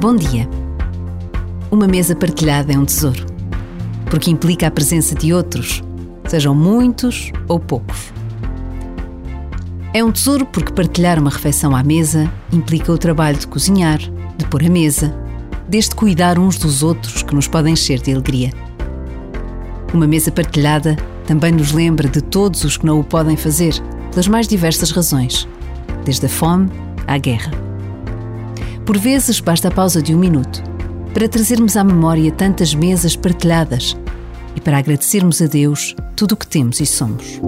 Bom dia. Uma mesa partilhada é um tesouro, porque implica a presença de outros, sejam muitos ou poucos. É um tesouro porque partilhar uma refeição à mesa implica o trabalho de cozinhar, de pôr a mesa, desde cuidar uns dos outros que nos podem encher de alegria. Uma mesa partilhada também nos lembra de todos os que não o podem fazer, pelas mais diversas razões, desde a fome à guerra. Por vezes basta a pausa de um minuto para trazermos à memória tantas mesas partilhadas e para agradecermos a Deus tudo o que temos e somos.